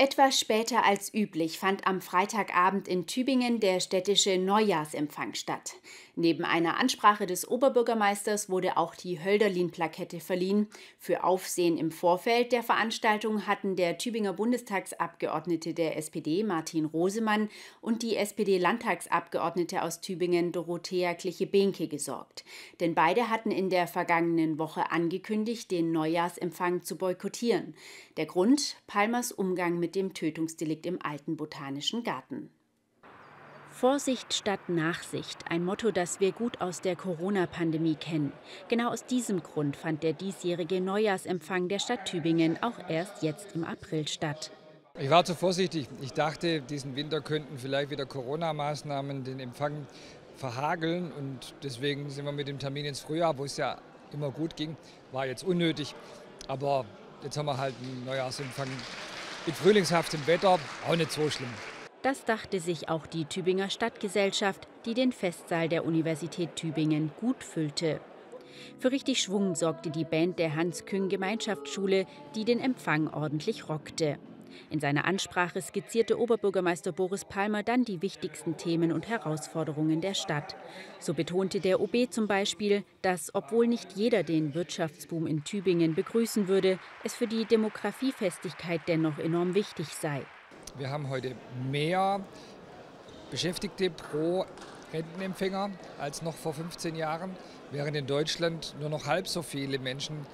Etwas später als üblich fand am Freitagabend in Tübingen der städtische Neujahrsempfang statt. Neben einer Ansprache des Oberbürgermeisters wurde auch die Hölderlin-Plakette verliehen. Für Aufsehen im Vorfeld der Veranstaltung hatten der Tübinger Bundestagsabgeordnete der SPD Martin Rosemann und die SPD-Landtagsabgeordnete aus Tübingen Dorothea Kliche-Behnke gesorgt. Denn beide hatten in der vergangenen Woche angekündigt, den Neujahrsempfang zu boykottieren. Der Grund Palmers Umgang mit mit dem Tötungsdelikt im alten Botanischen Garten. Vorsicht statt Nachsicht, ein Motto, das wir gut aus der Corona-Pandemie kennen. Genau aus diesem Grund fand der diesjährige Neujahrsempfang der Stadt Tübingen auch erst jetzt im April statt. Ich war zu vorsichtig. Ich dachte, diesen Winter könnten vielleicht wieder Corona-Maßnahmen den Empfang verhageln. Und deswegen sind wir mit dem Termin ins Frühjahr, wo es ja immer gut ging, war jetzt unnötig. Aber jetzt haben wir halt einen Neujahrsempfang mit frühlingshaftem Wetter auch nicht so schlimm. Das dachte sich auch die Tübinger Stadtgesellschaft, die den Festsaal der Universität Tübingen gut füllte. Für richtig Schwung sorgte die Band der Hans-Küng Gemeinschaftsschule, die den Empfang ordentlich rockte. In seiner Ansprache skizzierte Oberbürgermeister Boris Palmer dann die wichtigsten Themen und Herausforderungen der Stadt. So betonte der OB zum Beispiel, dass, obwohl nicht jeder den Wirtschaftsboom in Tübingen begrüßen würde, es für die Demografiefestigkeit dennoch enorm wichtig sei. Wir haben heute mehr Beschäftigte pro Rentenempfänger als noch vor 15 Jahren, während in Deutschland nur noch halb so viele Menschen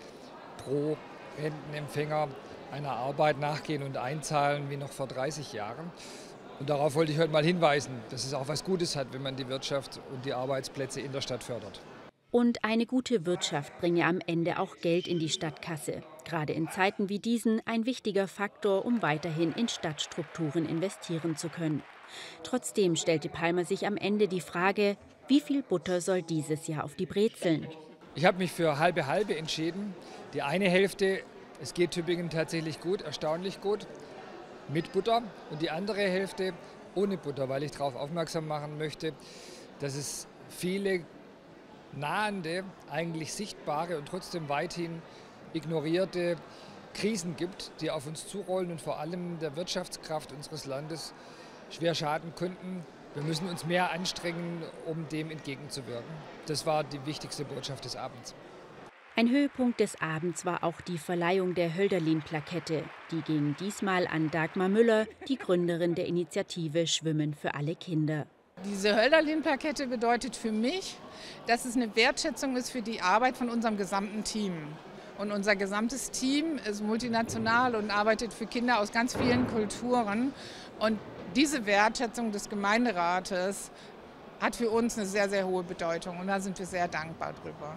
pro Rentenempfänger einer Arbeit nachgehen und einzahlen wie noch vor 30 Jahren. Und darauf wollte ich heute mal hinweisen, dass es auch was Gutes hat, wenn man die Wirtschaft und die Arbeitsplätze in der Stadt fördert. Und eine gute Wirtschaft bringe am Ende auch Geld in die Stadtkasse. Gerade in Zeiten wie diesen ein wichtiger Faktor, um weiterhin in Stadtstrukturen investieren zu können. Trotzdem stellte Palmer sich am Ende die Frage, wie viel Butter soll dieses Jahr auf die Brezeln? Ich habe mich für halbe halbe entschieden. Die eine Hälfte es geht Tübingen tatsächlich gut, erstaunlich gut, mit Butter. Und die andere Hälfte ohne Butter, weil ich darauf aufmerksam machen möchte, dass es viele nahende, eigentlich sichtbare und trotzdem weithin ignorierte Krisen gibt, die auf uns zurollen und vor allem der Wirtschaftskraft unseres Landes schwer schaden könnten. Wir müssen uns mehr anstrengen, um dem entgegenzuwirken. Das war die wichtigste Botschaft des Abends. Ein Höhepunkt des Abends war auch die Verleihung der Hölderlin-Plakette. Die ging diesmal an Dagmar Müller, die Gründerin der Initiative Schwimmen für alle Kinder. Diese Hölderlin-Plakette bedeutet für mich, dass es eine Wertschätzung ist für die Arbeit von unserem gesamten Team. Und unser gesamtes Team ist multinational und arbeitet für Kinder aus ganz vielen Kulturen. Und diese Wertschätzung des Gemeinderates hat für uns eine sehr, sehr hohe Bedeutung. Und da sind wir sehr dankbar drüber.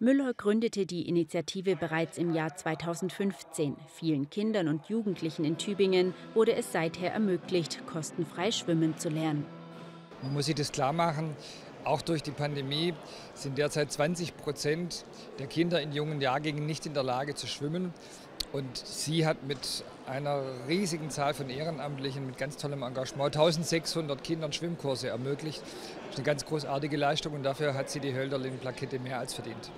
Müller gründete die Initiative bereits im Jahr 2015. Vielen Kindern und Jugendlichen in Tübingen wurde es seither ermöglicht, kostenfrei schwimmen zu lernen. Man muss sich das klar machen, auch durch die Pandemie sind derzeit 20 Prozent der Kinder in jungen Jahrgängen nicht in der Lage zu schwimmen. Und sie hat mit einer riesigen Zahl von Ehrenamtlichen mit ganz tollem Engagement 1600 Kindern Schwimmkurse ermöglicht. Das ist eine ganz großartige Leistung und dafür hat sie die Hölderlin-Plakette mehr als verdient.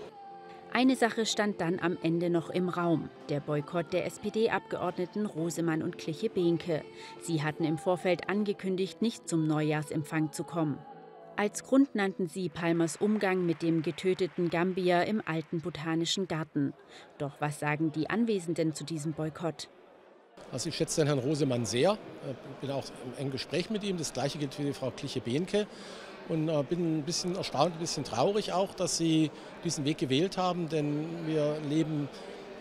Eine Sache stand dann am Ende noch im Raum: der Boykott der SPD-Abgeordneten Rosemann und Kliche-Behnke. Sie hatten im Vorfeld angekündigt, nicht zum Neujahrsempfang zu kommen. Als Grund nannten sie Palmers Umgang mit dem getöteten Gambier im alten Botanischen Garten. Doch was sagen die Anwesenden zu diesem Boykott? Also ich schätze den Herrn Rosemann sehr, Ich äh, bin auch im engen Gespräch mit ihm. Das gleiche gilt für die Frau Kliche-Behnke und äh, bin ein bisschen erstaunt, ein bisschen traurig auch, dass Sie diesen Weg gewählt haben, denn wir leben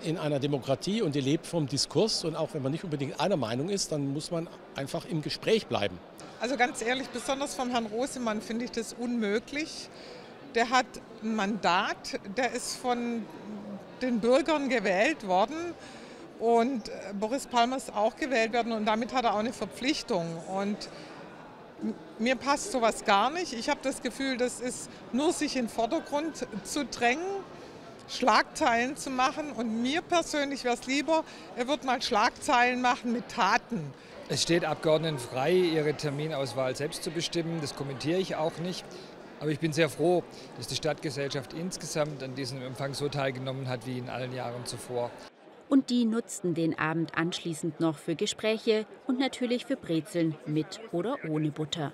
in einer Demokratie und die lebt vom Diskurs und auch wenn man nicht unbedingt einer Meinung ist, dann muss man einfach im Gespräch bleiben. Also ganz ehrlich, besonders von Herrn Rosemann finde ich das unmöglich. Der hat ein Mandat, der ist von den Bürgern gewählt worden und äh, Boris Palmer ist auch gewählt worden und damit hat er auch eine Verpflichtung. Und mir passt sowas gar nicht. Ich habe das Gefühl, das ist nur sich in den Vordergrund zu drängen, Schlagzeilen zu machen. Und mir persönlich wäre es lieber, er wird mal Schlagzeilen machen mit Taten. Es steht Abgeordneten frei, ihre Terminauswahl selbst zu bestimmen. Das kommentiere ich auch nicht. Aber ich bin sehr froh, dass die Stadtgesellschaft insgesamt an diesem Empfang so teilgenommen hat wie in allen Jahren zuvor. Und die nutzten den Abend anschließend noch für Gespräche und natürlich für Brezeln mit oder ohne Butter.